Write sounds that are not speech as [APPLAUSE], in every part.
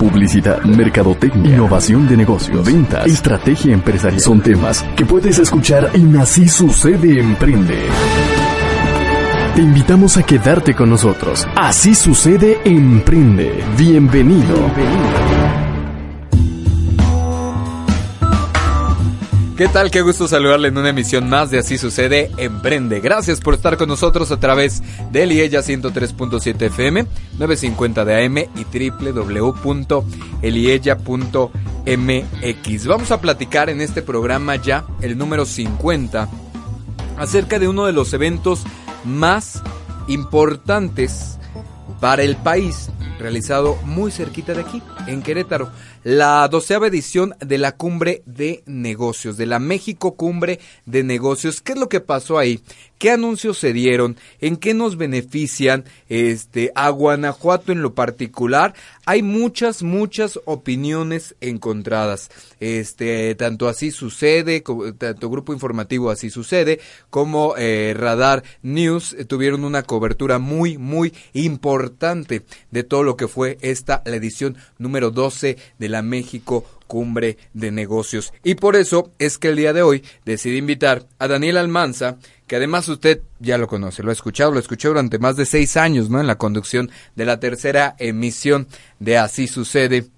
Publicidad, mercadotecnia, innovación de negocios, ventas, estrategia empresarial. Son temas que puedes escuchar en Así Sucede Emprende. Te invitamos a quedarte con nosotros. Así sucede Emprende. Bienvenido. ¿Qué tal? Qué gusto saludarle en una emisión más de Así Sucede Emprende. Gracias por estar con nosotros a través de Liella 103.7 FM, 950 de AM y www.eliella.mx. Vamos a platicar en este programa ya, el número 50, acerca de uno de los eventos más importantes para el país, realizado muy cerquita de aquí, en Querétaro la doceava edición de la Cumbre de Negocios, de la México Cumbre de Negocios. ¿Qué es lo que pasó ahí? ¿Qué anuncios se dieron? ¿En qué nos benefician este a Guanajuato en lo particular? Hay muchas muchas opiniones encontradas. Este, tanto así sucede, tanto grupo informativo así sucede como eh, Radar News eh, tuvieron una cobertura muy muy importante de todo lo que fue esta la edición número 12 de la México Cumbre de Negocios. Y por eso es que el día de hoy decidí invitar a Daniel Almanza, que además usted ya lo conoce, lo ha escuchado, lo escuché durante más de seis años, ¿no? En la conducción de la tercera emisión de Así Sucede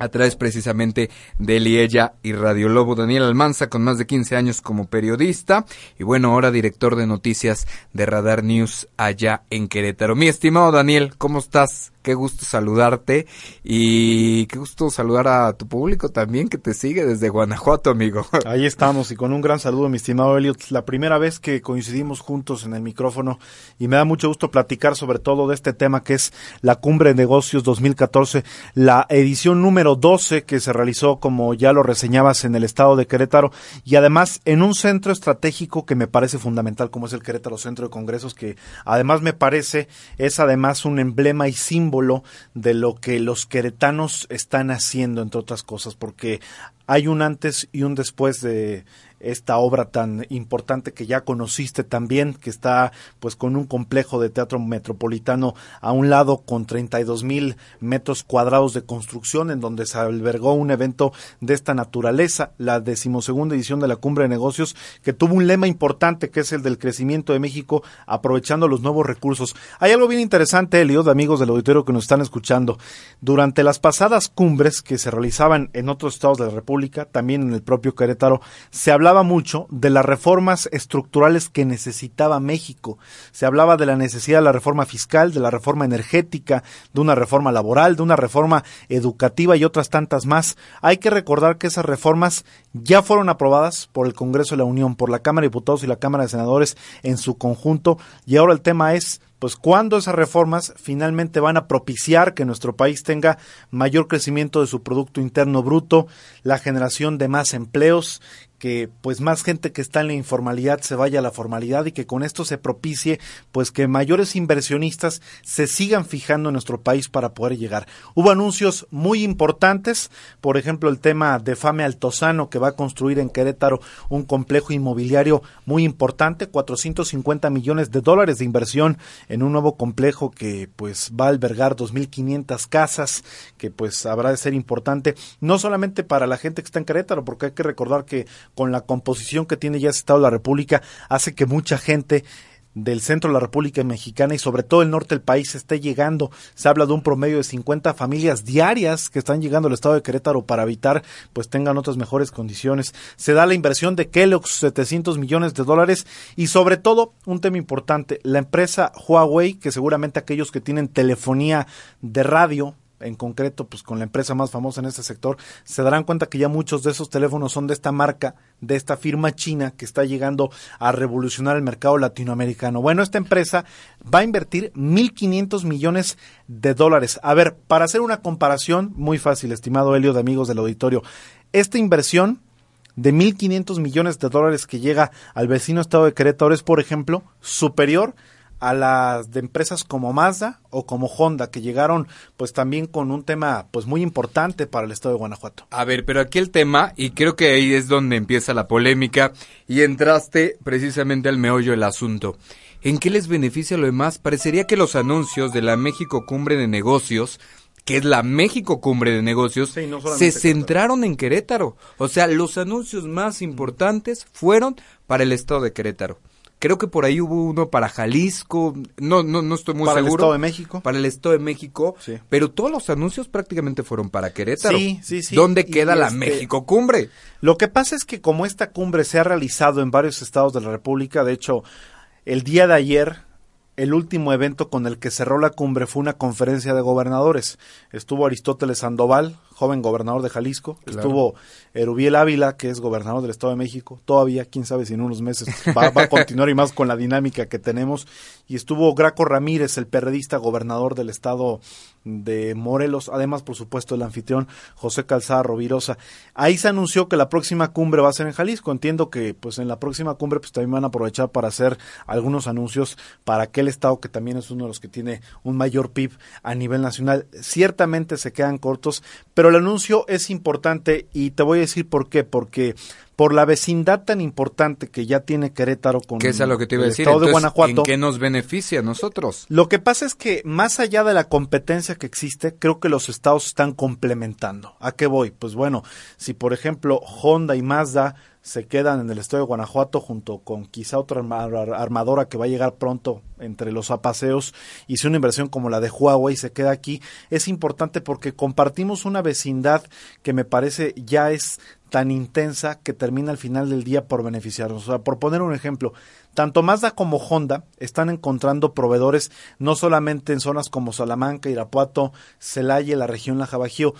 a través precisamente de Liella y Radio Lobo. Daniel Almanza, con más de 15 años como periodista y bueno, ahora director de noticias de Radar News allá en Querétaro. Mi estimado Daniel, ¿cómo estás? Qué gusto saludarte y qué gusto saludar a tu público también que te sigue desde Guanajuato, amigo. [LAUGHS] Ahí estamos y con un gran saludo, mi estimado Elliot. La primera vez que coincidimos juntos en el micrófono y me da mucho gusto platicar sobre todo de este tema que es la Cumbre de Negocios 2014, la edición número 12 que se realizó, como ya lo reseñabas, en el estado de Querétaro y además en un centro estratégico que me parece fundamental como es el Querétaro Centro de Congresos, que además me parece es además un emblema y símbolo de lo que los queretanos están haciendo, entre otras cosas, porque hay un antes y un después de esta obra tan importante que ya conociste también, que está pues con un complejo de teatro metropolitano a un lado con 32 mil metros cuadrados de construcción en donde se albergó un evento de esta naturaleza, la decimosegunda edición de la Cumbre de Negocios, que tuvo un lema importante que es el del crecimiento de México aprovechando los nuevos recursos. Hay algo bien interesante, Elio, de amigos del auditorio que nos están escuchando. Durante las pasadas cumbres que se realizaban en otros estados de la República, también en el propio Querétaro, se hablaba mucho de las reformas estructurales que necesitaba México. Se hablaba de la necesidad de la reforma fiscal, de la reforma energética, de una reforma laboral, de una reforma educativa y otras tantas más. Hay que recordar que esas reformas ya fueron aprobadas por el Congreso de la Unión, por la Cámara de Diputados y la Cámara de Senadores en su conjunto y ahora el tema es pues cuándo esas reformas finalmente van a propiciar que nuestro país tenga mayor crecimiento de su Producto Interno Bruto, la generación de más empleos, que pues más gente que está en la informalidad se vaya a la formalidad y que con esto se propicie pues que mayores inversionistas se sigan fijando en nuestro país para poder llegar. Hubo anuncios muy importantes, por ejemplo el tema de Fame Altozano que va a construir en Querétaro un complejo inmobiliario muy importante, 450 millones de dólares de inversión en un nuevo complejo que pues va a albergar 2.500 casas, que pues habrá de ser importante, no solamente para la gente que está en Querétaro, porque hay que recordar que con la composición que tiene ya ese Estado de la República, hace que mucha gente del centro de la República Mexicana y sobre todo el norte del país esté llegando. Se habla de un promedio de 50 familias diarias que están llegando al estado de Querétaro para evitar pues tengan otras mejores condiciones. Se da la inversión de Kellogg's 700 millones de dólares y sobre todo un tema importante, la empresa Huawei, que seguramente aquellos que tienen telefonía de radio en concreto, pues con la empresa más famosa en este sector, se darán cuenta que ya muchos de esos teléfonos son de esta marca, de esta firma china que está llegando a revolucionar el mercado latinoamericano. Bueno, esta empresa va a invertir 1.500 millones de dólares. A ver, para hacer una comparación muy fácil, estimado Helio de amigos del auditorio, esta inversión de 1.500 millones de dólares que llega al vecino estado de Querétaro es, por ejemplo, superior a las de empresas como Mazda o como Honda que llegaron pues también con un tema pues muy importante para el estado de Guanajuato. A ver, pero aquí el tema y creo que ahí es donde empieza la polémica y entraste precisamente al meollo del asunto. ¿En qué les beneficia lo demás? Parecería que los anuncios de la México Cumbre de Negocios que es la México Cumbre de Negocios, Sí, no solamente se centraron en Querétaro. O sea, los anuncios más importantes fueron para el estado de Querétaro. Creo que por ahí hubo uno para Jalisco, no, no, no estoy muy Para el seguro. Estado de México. Para el Estado de México, Sí. pero todos los anuncios prácticamente fueron para Querétaro. Sí, sí, sí. ¿Dónde Y queda la este- México Cumbre? Lo que pasa es que como esta cumbre se ha realizado en varios estados de la República, de hecho, el día de ayer, el último evento con el que cerró la cumbre fue una conferencia de gobernadores. Estuvo Aristóteles Sandoval, joven gobernador de Jalisco, Claro. estuvo Erubiel Ávila, que es gobernador del Estado de México, todavía, quién sabe si en unos meses va, va a [LAUGHS] continuar y más con la dinámica que tenemos, y estuvo Graco Ramírez, el perredista gobernador del Estado de Morelos, además, por supuesto, el anfitrión José Calzada Rovirosa. Ahí se anunció que la próxima cumbre va a ser en Jalisco. Entiendo que pues en la próxima cumbre pues también van a aprovechar para hacer algunos anuncios para aquel estado que también es uno de los que tiene un mayor PIB a nivel nacional. Ciertamente se quedan cortos, pero el anuncio es importante y te voy a decir por qué, porque por la vecindad tan importante que ya tiene Querétaro con Que es a lo que te iba a decir. estado de Guanajuato. ¿En qué nos beneficia a nosotros? Lo que pasa es que más allá de la competencia que existe, creo que los estados están complementando. ¿A qué voy? Pues bueno, si por ejemplo Honda y Mazda se quedan en el estado de Guanajuato junto con quizá otra arma- ar- armadora que va a llegar pronto entre los apaseos y si una inversión como la de Huawei se queda aquí, es importante porque compartimos una vecindad que me parece ya es tan intensa que termina al final del día por beneficiarnos. O sea, por poner un ejemplo, tanto Mazda como Honda están encontrando proveedores no solamente en zonas como Salamanca, Irapuato, Celaya la región Laja Bajío.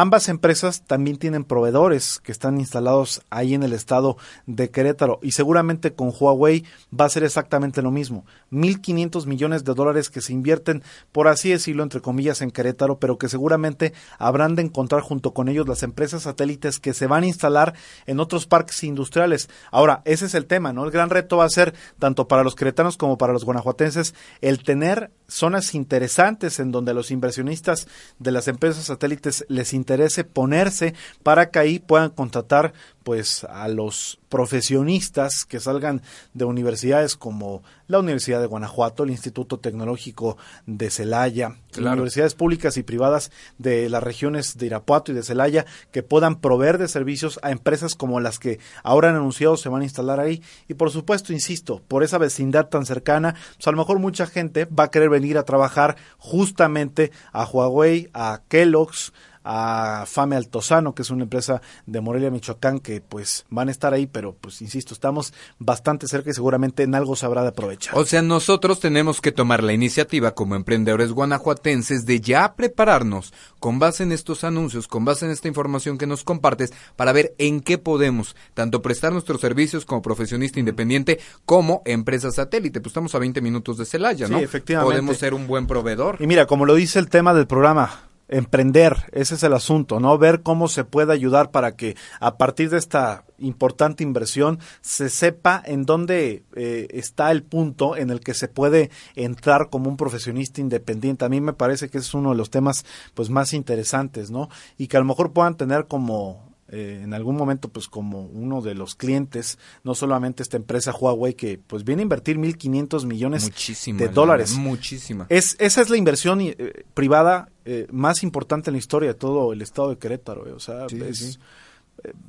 Ambas empresas también tienen proveedores que están instalados ahí en el estado de Querétaro y seguramente con Huawei va a ser exactamente lo mismo. 1.500 millones de dólares que se invierten, por así decirlo, entre comillas, en Querétaro, pero que seguramente habrán de encontrar junto con ellos las empresas satélites que se van a instalar en otros parques industriales. Ahora, ese es el tema, ¿no? El gran reto va a ser, tanto para los queretanos como para los guanajuatenses, el tener zonas interesantes en donde los inversionistas de las empresas satélites les interese ponerse para que ahí puedan contratar pues a los profesionistas que salgan de universidades como la Universidad de Guanajuato, el Instituto Tecnológico de Celaya, Claro. universidades públicas y privadas de las regiones de Irapuato y de Celaya que puedan proveer de servicios a empresas como las que ahora han anunciado se van a instalar ahí y por supuesto, insisto, por esa vecindad tan cercana, pues a lo mejor mucha gente va a querer venir a trabajar justamente a Huawei, a Kellogg's, a Fame Altozano, que es una empresa de Morelia, Michoacán, que pues van a estar ahí, pero pues insisto, estamos bastante cerca y seguramente en algo se habrá de aprovechar. O sea, nosotros tenemos que tomar la iniciativa como emprendedores guanajuatenses de ya prepararnos con base en estos anuncios, con base en esta información que nos compartes, para ver en qué podemos tanto prestar nuestros servicios como profesionista independiente como empresa satélite. Pues estamos a 20 minutos de Celaya, Sí, ¿no? efectivamente. Podemos ser un buen proveedor. Y mira, como lo dice el tema del programa, emprender, ese es el asunto, ¿no? Ver cómo se puede ayudar para que a partir de esta importante inversión se sepa en dónde eh, está el punto en el que se puede entrar como un profesionista independiente. A mí me parece que es uno de los temas pues más interesantes, ¿no? Y que a lo mejor puedan tener como eh, en algún momento pues como uno de los clientes, no solamente esta empresa Huawei que pues viene a invertir 1.500 millones Muchísima. de dólares. Muchísima. Es, esa es la inversión eh, privada eh, más importante en la historia de todo el estado de Querétaro. eh, O sea, Sí, es sí.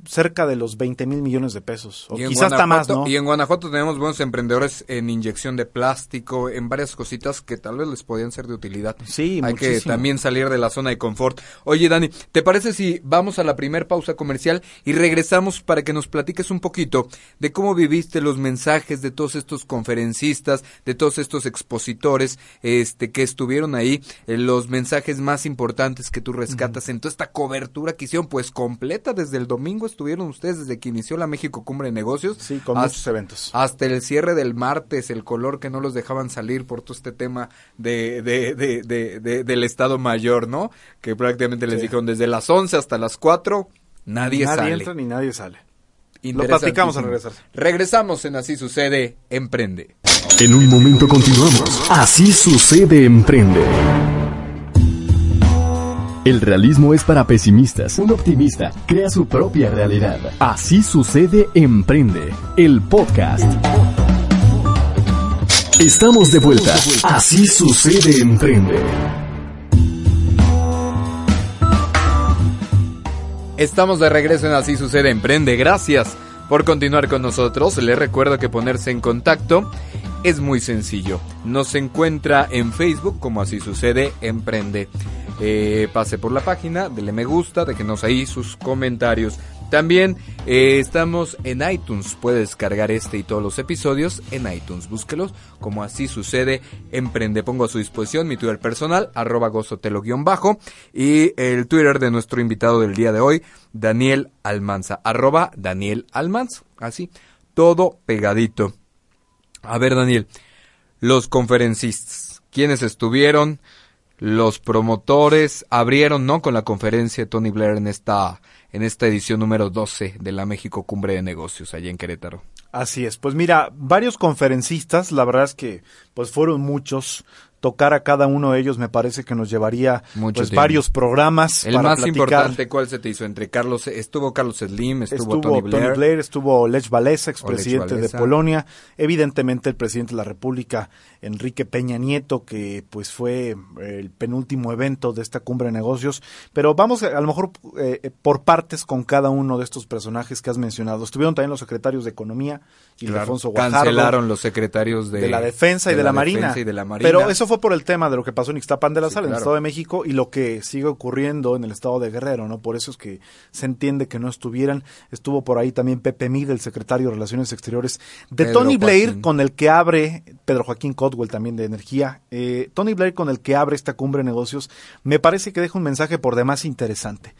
Cerca de los 20 mil millones de pesos. O quizás hasta más, ¿no? Y en Guanajuato tenemos buenos emprendedores en inyección de plástico, en varias cositas que tal vez les podían ser de utilidad. Sí, Hay que también salir de la zona de confort. Oye, Dani, ¿te parece si vamos a la primer pausa comercial y regresamos para que nos platiques un poquito de cómo viviste los mensajes de todos estos conferencistas, de todos estos expositores este, que estuvieron ahí, eh, los mensajes más importantes que tú rescatas en toda esta cobertura que hicieron, pues completa desde el domingo estuvieron ustedes desde que inició la México Cumbre de Negocios. Sí, con hasta- muchos eventos. hasta el cierre del martes, el color que no los dejaban salir por todo este tema de, de, de, de- de- del Estado Mayor, ¿no? Que prácticamente les Sí. dijeron desde las 11 hasta las 4, nadie, nadie sale. entra ni nadie sale. Lo platicamos al regresar. Regresamos en Así Sucede, Emprende. En un momento continuamos. Así sucede Emprende. El realismo es para pesimistas. Un optimista crea su propia realidad. Así sucede Emprende, el podcast. Estamos de vuelta. Así sucede Emprende. Estamos de regreso en Así sucede Emprende. Gracias por continuar con nosotros. Les recuerdo que ponerse en contacto es muy sencillo. Nos encuentra en Facebook como Así sucede Emprende. Eh, pase por la página, dele me gusta, déjenos ahí sus comentarios. También eh, estamos en iTunes. Puede descargar este y todos los episodios en iTunes. Búsquelos como así sucede. Emprende. Pongo a su disposición mi Twitter personal, arroba gozotelo-bajo. Y el Twitter de nuestro invitado del día de hoy, Daniel Almanza. Arroba Daniel Almanza. Así. Todo pegadito. A ver, Daniel. Los conferencistas. ¿Quiénes estuvieron? Los promotores abrieron, ¿no? Con la conferencia de Tony Blair en esta en esta edición número 12 de la México Cumbre de Negocios allá en Querétaro. Así es, pues mira, varios conferencistas, la verdad es que pues fueron muchos, tocar a cada uno de ellos me parece que nos llevaría pues, varios programas. El más importante, ¿cuál se te hizo? Entre Carlos, estuvo Carlos Slim, estuvo, Tony, Blair. estuvo Lech Walesa, expresidente de Polonia, evidentemente el presidente de la República, Enrique Peña Nieto, que pues fue el penúltimo evento de esta cumbre de negocios. Pero vamos a, lo mejor eh, por partes con cada uno de estos personajes que has mencionado. Estuvieron también los secretarios de Economía, y Alfonso Guajardo. Cancelaron los secretarios de, la Defensa y de, la, Marina. y de la Marina. Pero eso fue por el tema de lo que pasó en Ixtapan de la Sal, en el Estado de México, y lo que sigue ocurriendo en el Estado de Guerrero, ¿no? Por eso es que se entiende que no estuvieran. Estuvo por ahí también Pepe Mid, el secretario de Relaciones Exteriores de Tony Blair, con el que abre, Pedro Joaquín Codwell también de Energía, eh, Tony Blair con el que abre esta cumbre de negocios, me parece que deja un mensaje por demás interesante.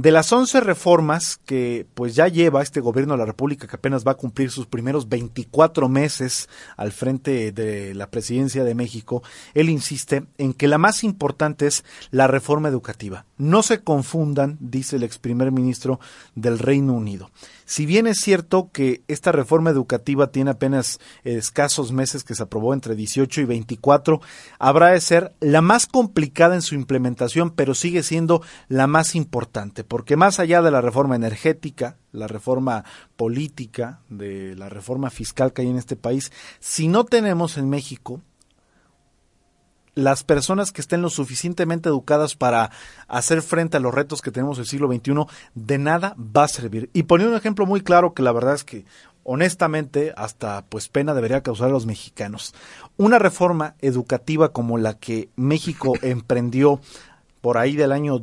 De las 11 reformas que pues ya lleva este gobierno de la República que apenas va a cumplir sus primeros 24 meses al frente de la presidencia de México, él insiste en que la más importante es la reforma educativa. No se confundan, dice el ex primer ministro del Reino Unido. Si bien es cierto que esta reforma educativa tiene apenas escasos meses que se aprobó entre 18 y 24, habrá de ser la más complicada en su implementación, pero sigue siendo la más importante, porque más allá de la reforma energética, la reforma política, de la reforma fiscal que hay en este país, si no tenemos en México las personas que estén lo suficientemente educadas para hacer frente a los retos que tenemos en el siglo XXI, de nada va a servir. Y poniendo un ejemplo muy claro que la verdad es que honestamente hasta pues pena debería causar a los mexicanos. Una reforma educativa como la que México [LAUGHS] emprendió por ahí del año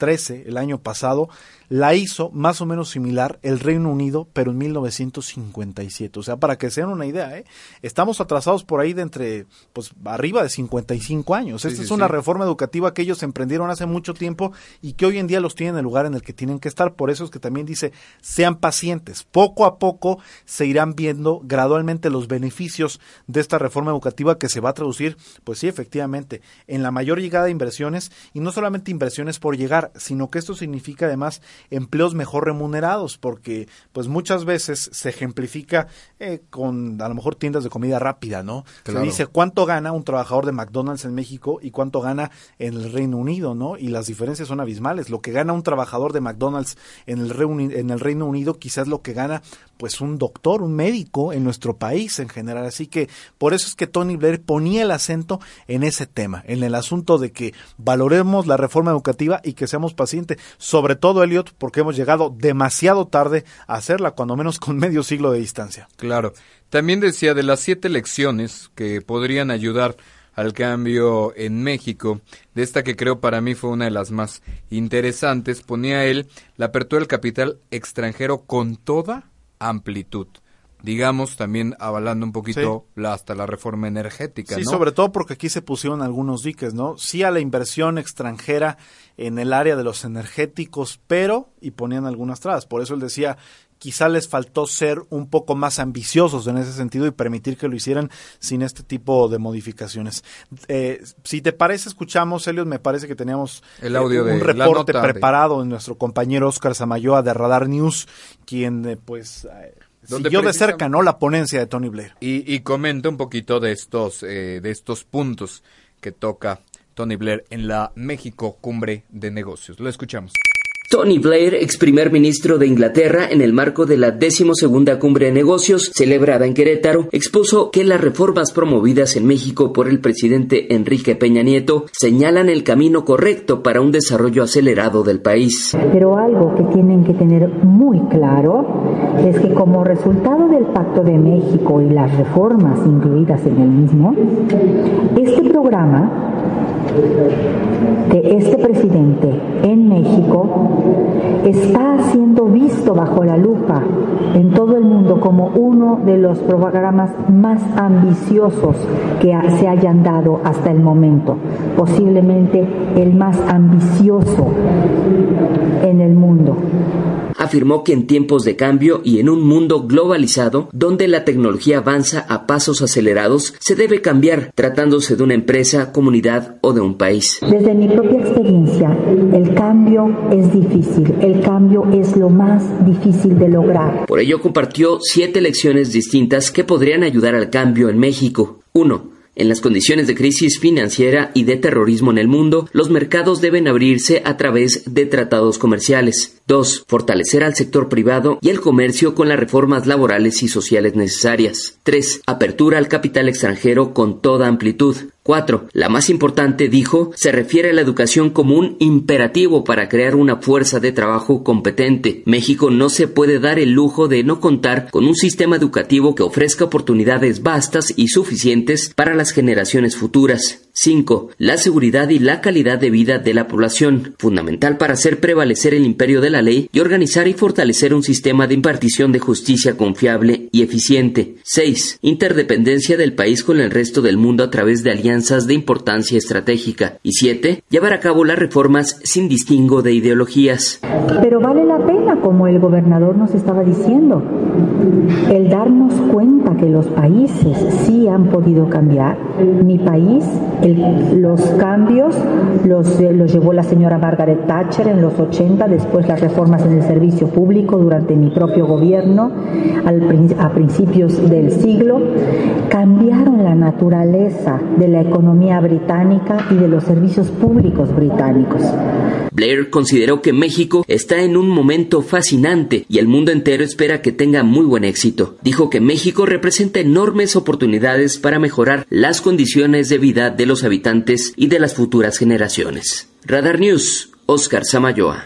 2013, el año pasado, la hizo más o menos similar el Reino Unido, pero en 1957. O sea, para que se den una idea, ¿eh? estamos atrasados por ahí de entre, pues, arriba de 55 años. Esta es una reforma educativa que ellos emprendieron hace mucho tiempo y que hoy en día los tienen en el lugar en el que tienen que estar. Por eso es que también dice, sean pacientes. Poco a poco se irán viendo gradualmente los beneficios de esta reforma educativa que se va a traducir, pues sí, efectivamente, en la mayor llegada de inversiones y no solamente inversiones por llegar, sino que esto significa además empleos mejor remunerados, porque pues muchas veces se ejemplifica eh, con a lo mejor tiendas de comida rápida, ¿no? Se dice cuánto gana un trabajador de McDonald's en México y cuánto gana en el Reino Unido, ¿no? Y las diferencias son abismales. Lo que gana un trabajador de McDonald's en el, en el Reino Unido quizás lo que gana pues un doctor, un médico en nuestro país en general. Así que por eso es que Tony Blair ponía el acento en ese tema, en el asunto de que valoremos la reforma educativa y que seamos pacientes. Sobre todo, Elliot, porque hemos llegado demasiado tarde a hacerla, cuando menos con medio siglo de distancia. Claro. También decía de las siete lecciones que podrían ayudar al cambio en México, de esta que creo para mí fue una de las más interesantes, ponía él la apertura del capital extranjero con toda amplitud digamos, también avalando un poquito la, hasta la reforma energética. Sí, sobre todo porque aquí se pusieron algunos diques, ¿no? Sí a la inversión extranjera en el área de los energéticos, pero, y ponían algunas trabas. Por eso él decía, quizá les faltó ser un poco más ambiciosos en ese sentido y permitir que lo hicieran sin este tipo de modificaciones. Eh, si te parece, escuchamos, Helios, me parece que teníamos el audio eh, un reporte preparado de... nuestro compañero Oscar Samayoa de Radar News, quien eh, pues siguió de cerca, ¿no? La ponencia de Tony Blair. Y, y comenta un poquito de estos, eh, de estos puntos que toca Tony Blair en la México Cumbre de Negocios. Lo escuchamos. Tony Blair, ex primer ministro de Inglaterra, en el marco de la decimosegunda cumbre de negocios celebrada en Querétaro, expuso que las reformas promovidas en México por el presidente Enrique Peña Nieto señalan el camino correcto para un desarrollo acelerado del país. Pero algo que tienen que tener muy claro es que como resultado del Pacto de México y las reformas incluidas en el mismo, este programa de este presidente en México está siendo visto bajo la lupa en todo el mundo como uno de los programas más ambiciosos que se hayan dado hasta el momento, posiblemente el más ambicioso en el mundo afirmó que en tiempos de cambio y en un mundo globalizado donde la tecnología avanza a pasos acelerados, se debe cambiar tratándose de una empresa, comunidad o de un país. Desde mi propia experiencia, el cambio es difícil, el cambio es lo más difícil de lograr. Por ello compartió siete lecciones distintas que podrían ayudar al cambio en México. 1 en las condiciones de crisis financiera y de terrorismo en el mundo, los mercados deben abrirse a través de tratados comerciales. 2. Fortalecer al sector privado y el comercio con las reformas laborales y sociales necesarias. 3. Apertura al capital extranjero con toda amplitud. 4. La más importante, dijo, se refiere a la educación como un imperativo para crear una fuerza de trabajo competente. México no se puede dar el lujo de no contar con un sistema educativo que ofrezca oportunidades vastas y suficientes para las generaciones futuras. 5. La seguridad y la calidad de vida de la población, fundamental para hacer prevalecer el imperio de la ley y organizar y fortalecer un sistema de impartición de justicia confiable y eficiente. 6. Interdependencia del país con el resto del mundo a través de alianzas de importancia estratégica. Y 7. Llevar a cabo las reformas sin distingo de ideologías. Pero vale la pena, como el gobernador nos estaba diciendo, el darnos cuenta que los países sí han podido cambiar. Mi país, los cambios los, eh, los llevó la señora Margaret Thatcher en los 80, después las reformas en el servicio público durante mi propio gobierno al, a principios del siglo, cambiaron la naturaleza de la economía británica y de los servicios públicos británicos. Blair consideró que México está en un momento fascinante y el mundo entero espera que tenga muy buen éxito. Dijo que México representa enormes oportunidades para mejorar las condiciones de vida de los habitantes y de las futuras generaciones. Radar News, Oscar Samayoa.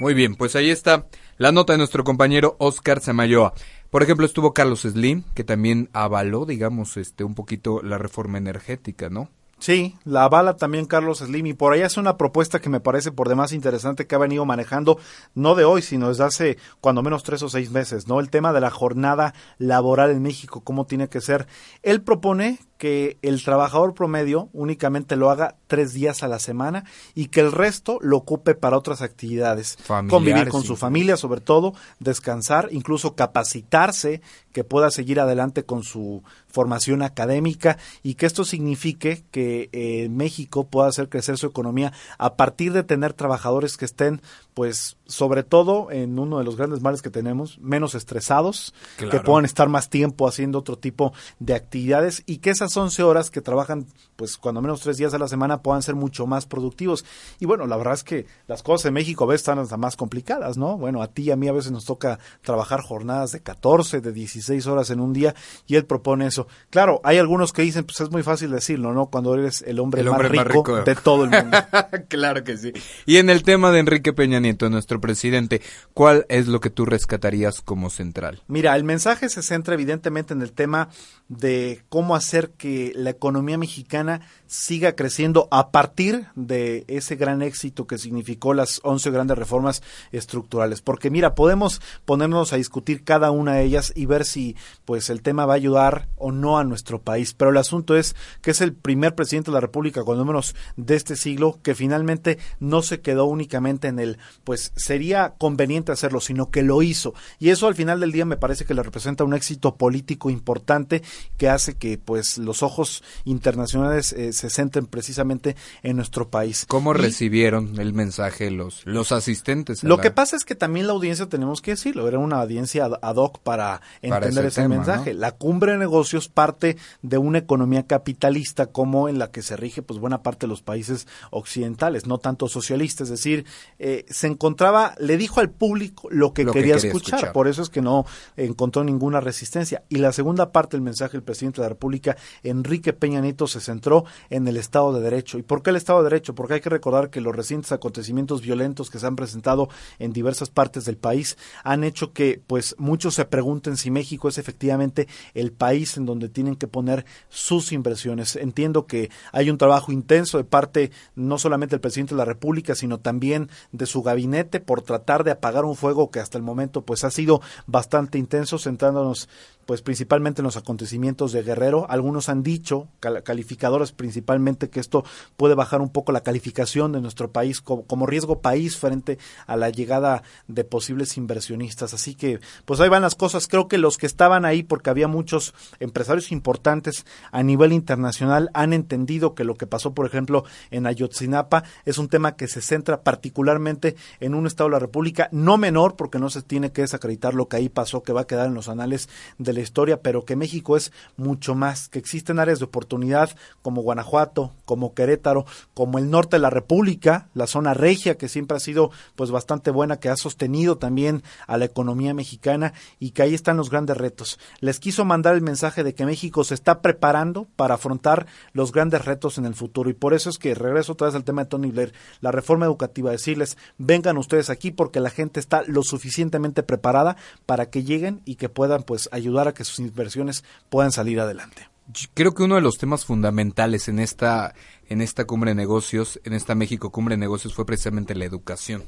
Muy bien, pues ahí está la nota de nuestro compañero Oscar Samayoa. Por ejemplo, estuvo Carlos Slim, que también avaló, digamos, este un poquito la reforma energética, ¿no? Sí, la avala también Carlos Slim y por ahí es una propuesta que me parece por demás interesante que ha venido manejando no de hoy, sino desde hace cuando menos tres o seis meses, ¿no? El tema de la jornada laboral en México, cómo tiene que ser. Él propone que el trabajador promedio únicamente lo haga tres días a la semana y que el resto lo ocupe para otras actividades. Convivir con su familia, sobre todo, descansar, incluso capacitarse, que pueda seguir adelante con su formación académica y que esto signifique que eh, México pueda hacer crecer su economía a partir de tener trabajadores que estén pues sobre todo en uno de los grandes males que tenemos, menos estresados, que puedan estar más tiempo haciendo otro tipo de actividades y que esas 11 horas que trabajan, pues cuando menos tres días a la semana, puedan ser mucho más productivos. Y bueno, la verdad es que las cosas en México a veces están hasta más complicadas, ¿no? Bueno, a ti y a mí a veces nos toca trabajar jornadas de 14, de 16 horas en un día y él propone eso. Claro, hay algunos que dicen, pues es muy fácil decirlo, ¿no? Cuando eres el hombre, más, rico de todo el mundo. [LAUGHS] claro que sí. Y en el tema de Enrique Peña nuestro presidente, ¿cuál es lo que tú rescatarías como central? Mira, el mensaje se centra evidentemente en el tema de cómo hacer que la economía mexicana siga creciendo a partir de ese gran éxito que significó las 11 grandes reformas estructurales. Porque mira, podemos ponernos a discutir cada una de ellas y ver si pues el tema va a ayudar o no a nuestro país. Pero el asunto es que es el primer presidente de la República, cuando menos de este siglo, que finalmente no se quedó únicamente en el pues sería conveniente hacerlo, sino que lo hizo. Y eso al final del día me parece que le representa un éxito político importante que hace que pues los ojos internacionales eh, se centren precisamente en nuestro país. ¿Cómo recibieron el mensaje los, los asistentes? Lo que pasa es que también la audiencia, tenemos que decirlo, era una audiencia ad hoc para, entender ese, mensaje. La cumbre de negocios parte de una economía capitalista como en la que se rige pues buena parte de los países occidentales, no tanto socialistas, es decir, eh, se encontraba, le dijo al público lo que, Lo que quería, quería escuchar. escuchar. Por eso es que no encontró ninguna resistencia. Y la segunda parte del mensaje del presidente de la República, Enrique Peña Nieto, se centró en el Estado de Derecho. ¿Y por qué el Estado de Derecho? Porque hay que recordar que los recientes acontecimientos violentos que se han presentado en diversas partes del país han hecho que pues muchos se pregunten si México es efectivamente el país en donde tienen que poner sus inversiones. Entiendo que hay un trabajo intenso de parte no solamente del presidente de la República, sino también de su gabinete por tratar de apagar un fuego que hasta el momento pues ha sido bastante intenso, centrándonos pues principalmente en los acontecimientos de Guerrero. Algunos han dicho, cal- calificadores principalmente, que esto puede bajar un poco la calificación de nuestro país como, como riesgo país frente a la llegada de posibles inversionistas. Así que, pues ahí van las cosas. Creo que los que estaban ahí, porque había muchos empresarios importantes a nivel internacional, han entendido que lo que pasó, por ejemplo, en Ayotzinapa es un tema que se centra particularmente en un Estado de la República, no menor, porque no se tiene que desacreditar lo que ahí pasó, que va a quedar en los anales de la historia, pero que México es mucho más, que existen áreas de oportunidad como Guanajuato, como Querétaro, como el norte de la República, la zona regia, que siempre ha sido pues bastante buena, que ha sostenido también a la economía mexicana y que ahí están los grandes retos. Les quiso mandar el mensaje de que México se está preparando para afrontar los grandes retos en el futuro y por eso es que regreso otra vez al tema de Tony Blair, la reforma educativa, decirles, vengan ustedes aquí porque la gente está lo suficientemente preparada para que lleguen y que puedan pues ayudar que sus inversiones puedan salir adelante. Creo que uno de los temas fundamentales en esta, en esta cumbre de negocios, en esta México cumbre de negocios, fue precisamente la educación.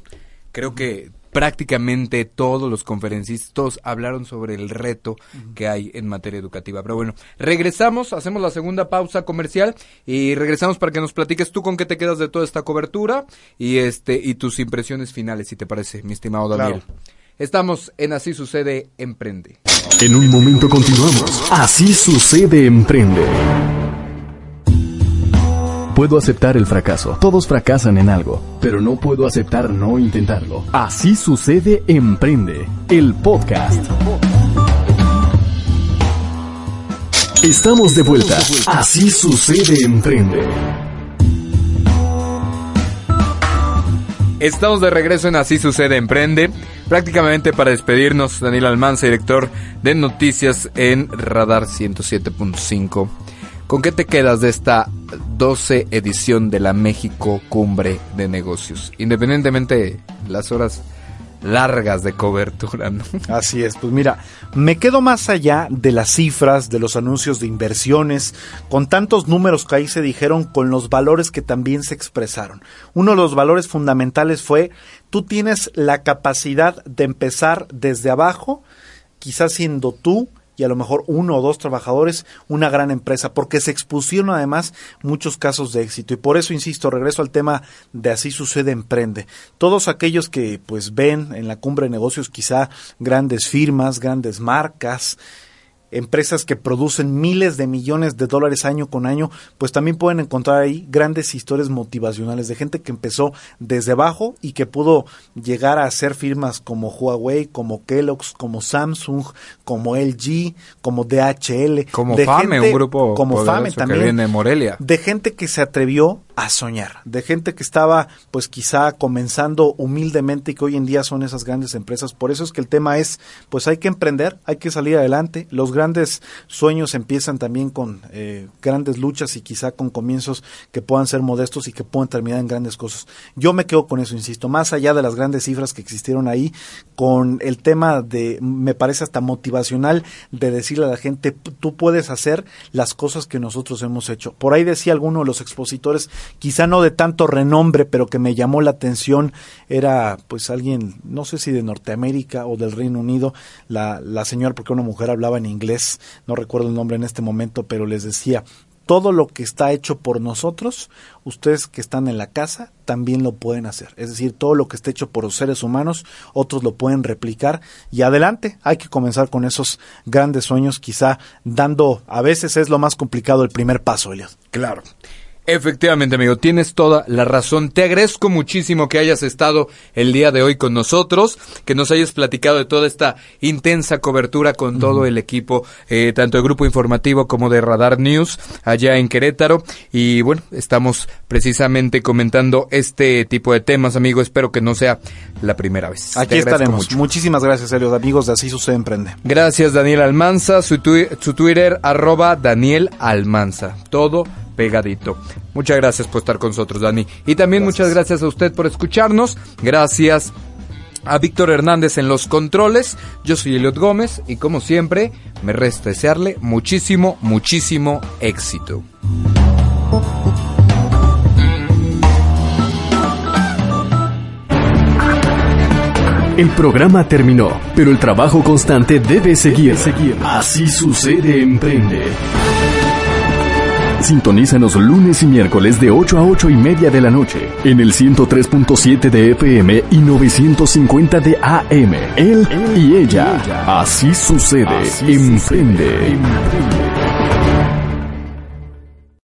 Creo que prácticamente todos los conferencistas todos hablaron sobre el reto que hay en materia educativa. Pero bueno, regresamos, hacemos la segunda pausa comercial y regresamos para que nos platiques tú con qué te quedas de toda esta cobertura y este y tus impresiones finales, si te parece, mi estimado Daniel. Claro. Estamos en Así sucede, emprende. En un momento continuamos. Así sucede Emprende. Puedo aceptar el fracaso. Todos fracasan en algo, pero no puedo aceptar no intentarlo. Así sucede Emprende, el podcast. Estamos de vuelta. Así sucede Emprende. Estamos de regreso en Así Sucede Emprende, prácticamente para despedirnos, Daniel Almanza, director de noticias en Radar 107.5. ¿Con qué te quedas de esta 12 edición de la México Cumbre de Negocios? Independientemente de las horas largas de cobertura, ¿no? [LAUGHS] Así es, pues mira, me quedo más allá de las cifras, de los anuncios de inversiones, con tantos números que ahí se dijeron, con los valores que también se expresaron. Uno de los valores fundamentales fue, tú tienes la capacidad de empezar desde abajo, quizás siendo tú y a lo mejor uno o dos trabajadores, una gran empresa, porque se expusieron además muchos casos de éxito. Y por eso, insisto, regreso al tema de así sucede emprende. Todos aquellos que pues ven en la cumbre de negocios quizá grandes firmas, grandes marcas, empresas que producen miles de millones de dólares año con año, pues también pueden encontrar ahí grandes historias motivacionales de gente que empezó desde abajo y que pudo llegar a hacer firmas como Huawei, como Kellogg's, como Samsung, como LG, como DHL, Como de FAME, gente- un grupo como FAME que también, viene de Morelia. de gente que se atrevió a soñar, de gente que estaba pues quizá comenzando humildemente y que hoy en día son esas grandes empresas. Por eso es que el tema es pues hay que emprender, hay que salir adelante. Los grandes sueños empiezan también con eh, grandes luchas y quizá con comienzos que puedan ser modestos y que puedan terminar en grandes cosas. Yo me quedo con eso, insisto, más allá de las grandes cifras que existieron ahí, con el tema de, me parece hasta motivacional, de decirle a la gente, "P- tú puedes hacer las cosas que nosotros hemos hecho. Por ahí decía alguno de los expositores, quizá no de tanto renombre, pero que me llamó la atención, era pues alguien, no sé si de Norteamérica o del Reino Unido, la, la señora, porque una mujer hablaba en inglés, no recuerdo el nombre en este momento, pero les decía, todo lo que está hecho por nosotros, ustedes que están en la casa también lo pueden hacer. Es decir, todo lo que esté hecho por los seres humanos, otros lo pueden replicar y adelante, hay que comenzar con esos grandes sueños, quizá dando, a veces es lo más complicado el primer paso, Eliot. Claro. Efectivamente, amigo, tienes toda la razón. Te agradezco muchísimo que hayas estado el día de hoy con nosotros, que nos hayas platicado de toda esta intensa cobertura con todo el equipo, eh, tanto de Grupo Informativo como de Radar News, allá en Querétaro. Y bueno, estamos precisamente comentando este tipo de temas, amigo. Espero que no sea la primera vez. Aquí estaremos. Muchísimas gracias, Elio, amigos de Así Sucede Emprende. Gracias, Daniel Almanza. Su, su Twitter, arroba Daniel Almanza. Todo pegadito. Muchas gracias por estar con nosotros, Dani. Y también muchas gracias a usted por escucharnos. Gracias a Víctor Hernández en los controles. Yo soy Eliot Gómez y como siempre me resta desearle muchísimo, muchísimo éxito. El programa terminó, pero el trabajo constante debe seguir. Así sucede Emprende. Sintonízanos lunes y miércoles de 8 a 8 y media de la noche en el 103.7 de FM y 950 de AM. Él y ella. Así sucede. Emprende.